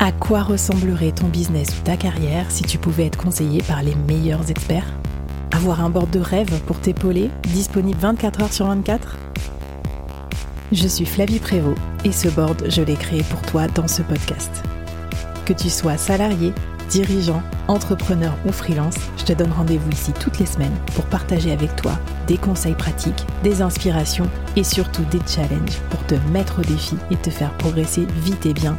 À quoi ressemblerait ton business ou ta carrière si tu pouvais être conseillé par les meilleurs experts? Avoir un board de rêve pour t'épauler, disponible 24 heures sur 24 Je suis Flavie Prévost et ce board, je l'ai créé pour toi dans ce podcast. Que tu sois salarié, dirigeant, entrepreneur ou freelance, je te donne rendez-vous ici toutes les semaines pour partager avec toi des conseils pratiques, des inspirations et surtout des challenges pour te mettre au défi et te faire progresser vite et bien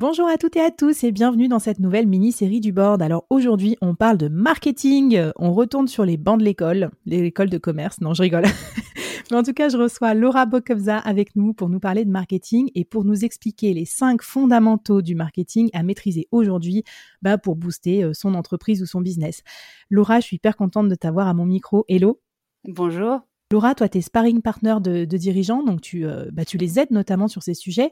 Bonjour à toutes et à tous et bienvenue dans cette nouvelle mini-série du board. Alors aujourd'hui, on parle de marketing, on retourne sur les bancs de l'école, l'école de commerce, non je rigole. Mais en tout cas, je reçois Laura Bokovza avec nous pour nous parler de marketing et pour nous expliquer les cinq fondamentaux du marketing à maîtriser aujourd'hui bah, pour booster euh, son entreprise ou son business. Laura, je suis hyper contente de t'avoir à mon micro. Hello. Bonjour. Laura, toi, tu es sparring partner de, dirigeants, donc tu, euh, bah, tu les aides notamment sur ces sujets.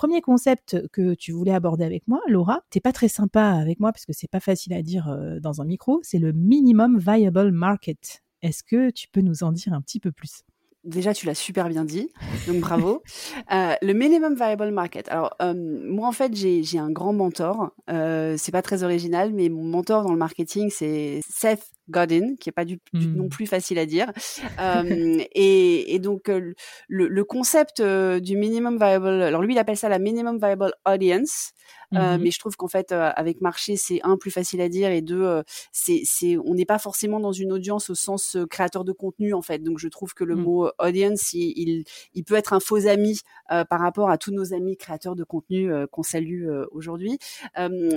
Premier concept que tu voulais aborder avec moi, Laura, t'es pas très sympa avec moi parce que c'est pas facile à dire euh, dans un micro, c'est le minimum viable market. Est-ce que tu peux nous en dire un petit peu plus? Déjà, tu l'as super bien dit, donc bravo. Euh, le minimum viable market. Alors, euh, moi, en fait, j'ai un grand mentor. Euh, c'est pas très original, mais mon mentor dans le marketing, c'est Seth Godin, qui est pas du, non hmm. plus facile à dire. Et, et, donc, le, le concept du minimum viable, alors lui, il appelle ça la minimum viable audience. Euh, mmh mais je trouve qu'en fait, euh, avec marché, c'est un plus facile à dire et deux, euh, c'est, c'est, on n'est pas forcément dans une audience au sens créateur de contenu en fait. Donc je trouve que le mmh. mot audience, il, il, peut être un faux ami par rapport à tous nos amis créateurs de contenu qu'on salue aujourd'hui.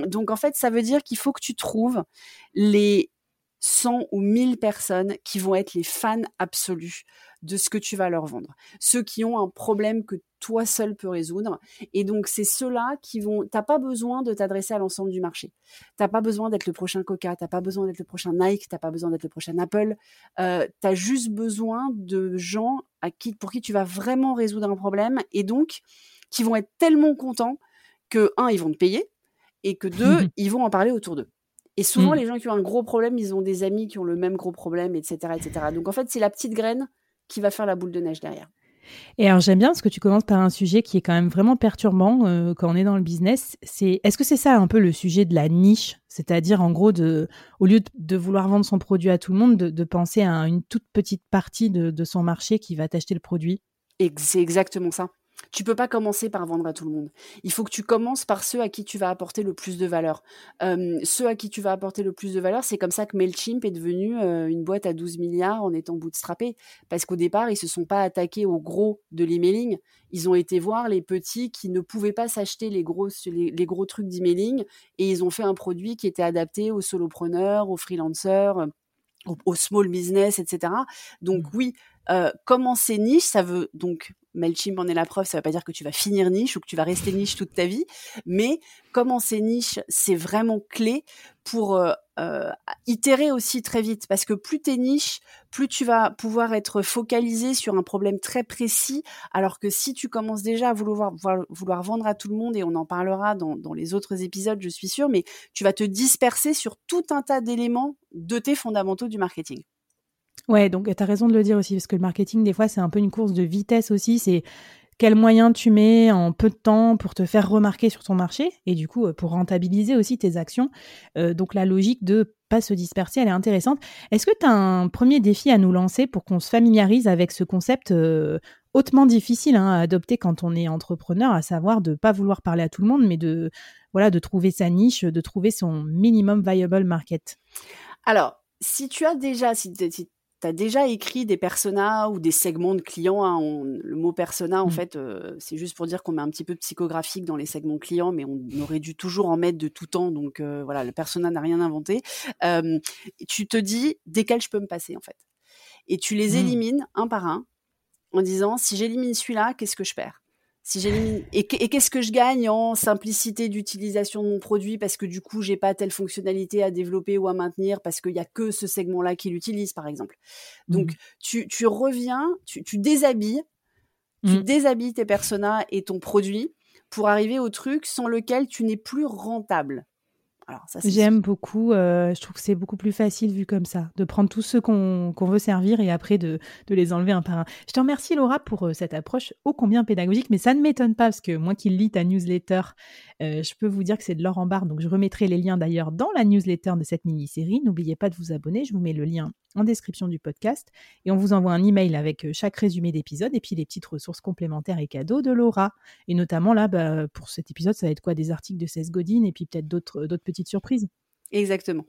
donc en fait, ça veut dire qu'il faut que tu trouves les 100 ou 1000 personnes qui vont être les fans absolus de ce que tu vas leur vendre. Ceux qui ont un problème que toi seul peux résoudre. Et donc, c'est ceux-là qui vont. T'as pas besoin de t'adresser à l'ensemble du marché. T'as pas besoin d'être le prochain Coca. T'as pas besoin d'être le prochain Nike. T'as pas besoin d'être le prochain Apple. Euh, tu as juste besoin de gens à qui, pour qui tu vas vraiment résoudre un problème et donc qui vont être tellement contents que un, ils vont te payer et que deux, ils vont en parler autour d'eux. Et souvent, mmh. les gens qui ont un gros problème, ils ont des amis qui ont le même gros problème, etc., etc. Donc en fait, c'est la petite graine qui va faire la boule de neige derrière. Et alors j'aime bien parce que tu commences par un sujet qui est quand même vraiment perturbant euh, quand on est dans le business. C'est est-ce que c'est ça un peu le sujet de la niche, c'est-à-dire en gros de au lieu de, vouloir vendre son produit à tout le monde, de, penser à une toute petite partie de, de son marché qui va t'acheter le produit? C'est exactement ça. Tu peux pas commencer par vendre à tout le monde. Il faut que tu commences par ceux à qui tu vas apporter le plus de valeur. ceux à qui tu vas apporter le plus de valeur, c'est comme ça que Mailchimp est devenu une boîte à 12 milliards en étant bootstrappé. Parce qu'au départ, ils se sont pas attaqués aux gros de l'emailing. Ils ont été voir les petits qui ne pouvaient pas s'acheter les gros, les, gros trucs d'emailing et ils ont fait un produit qui était adapté aux solopreneurs, aux freelancers, aux, small business, etc. Donc mmh. oui, euh, commencer niche, ça veut donc Mailchimp en est la preuve, ça ne veut pas dire que tu vas finir niche ou que tu vas rester niche toute ta vie, mais commencer niche, c'est vraiment clé pour euh, euh, itérer aussi très vite, parce que plus tu es niche, plus tu vas pouvoir être focalisé sur un problème très précis, alors que si tu commences déjà à vouloir, vouloir vendre à tout le monde, et on en parlera dans, dans les autres épisodes, je suis sûre, mais tu vas te disperser sur tout un tas d'éléments de tes fondamentaux du marketing. Ouais, donc tu as raison de le dire aussi, parce que le marketing, des fois, c'est un peu une course de vitesse aussi. C'est quels moyens tu mets en peu de temps pour te faire remarquer sur ton marché et du coup euh, pour rentabiliser aussi tes actions. Euh, donc la logique de pas se disperser, elle est intéressante. Est-ce que tu as un premier défi à nous lancer pour qu'on se familiarise avec ce concept euh, hautement difficile hein, à adopter quand on est entrepreneur, à savoir de pas vouloir parler à tout le monde, mais de voilà de trouver sa niche, de trouver son minimum viable market? Alors, si tu as déjà, si, si tu as déjà écrit des personas ou des segments de clients. Hein, le mot persona, en mmh. fait, euh, c'est juste pour dire qu'on met un petit peu psychographique dans les segments clients, mais on aurait dû toujours en mettre de tout temps. Donc euh, voilà, le persona n'a rien inventé. tu te dis desquels je peux me passer, en fait. Et tu les mmh. élimines un par un en disant si j'élimine celui-là, qu'est-ce que je perds? Si j'élimine et, qu'est-ce que je gagne en simplicité d'utilisation de mon produit parce que du coup j'ai pas telle fonctionnalité à développer ou à maintenir parce qu'il y a que ce segment-là qui l'utilise par exemple. Donc mmh. tu, tu, reviens, tu, tu déshabilles, tu mmh. déshabilles tes personas et ton produit pour arriver au truc sans lequel tu n'es plus rentable. J'aime beaucoup. Euh, je trouve que c'est beaucoup plus facile vu comme ça, de prendre tous ceux qu'on veut servir et après de, de, les enlever un par un. Je te remercie Laura pour euh, cette approche ô combien pédagogique, mais ça ne m'étonne pas parce que moi qui lis ta newsletter, euh, je peux vous dire que c'est de l'or en barre. Donc je remettrai les liens d'ailleurs dans la newsletter de cette mini-série. N'oubliez pas de vous abonner. Je vous mets le lien en description du podcast et on vous envoie un email avec chaque résumé d'épisode et puis les petites ressources complémentaires et cadeaux de Laura. Et notamment là, bah, pour cet épisode, ça va être quoi? Des articles de Cesse Godin et puis peut-être d'autres petite surprise. Exactement.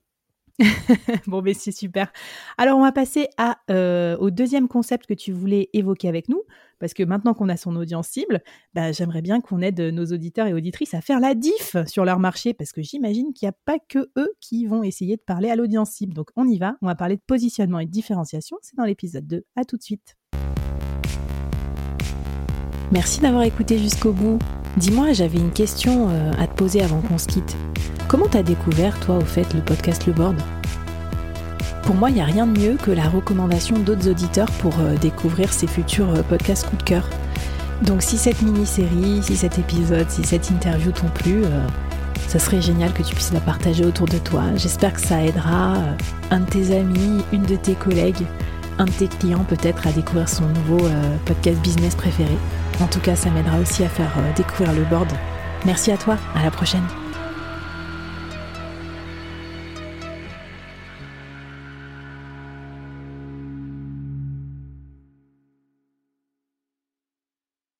bon, mais c'est super. Alors, on va passer à, euh, au deuxième concept que tu voulais évoquer avec nous, parce que maintenant qu'on a son audience cible, bah, j'aimerais bien qu'on aide nos auditeurs et auditrices à faire la diff sur leur marché, parce que j'imagine qu'il n'y a pas que eux qui vont essayer de parler à l'audience cible. Donc, on y va, on va parler de positionnement et de différenciation, c'est dans l'épisode 2. À tout de suite. Merci d'avoir écouté jusqu'au bout. Dis-moi, j'avais une question euh, à te poser avant qu'on se quitte. Comment t'as découvert, toi, au fait, le podcast Le Board? Pour moi, il n'y a rien de mieux que la recommandation d'autres auditeurs pour euh, découvrir ces futurs euh, podcasts coup de cœur. Donc si cette mini-série, si cet épisode, si cette interview t'ont plu, ça serait génial que tu puisses la partager autour de toi. J'espère que ça aidera un de tes amis, une de tes collègues, un de tes clients peut-être à découvrir son nouveau podcast business préféré. En tout cas, ça m'aidera aussi à faire euh, découvrir le board. Merci à toi, à la prochaine.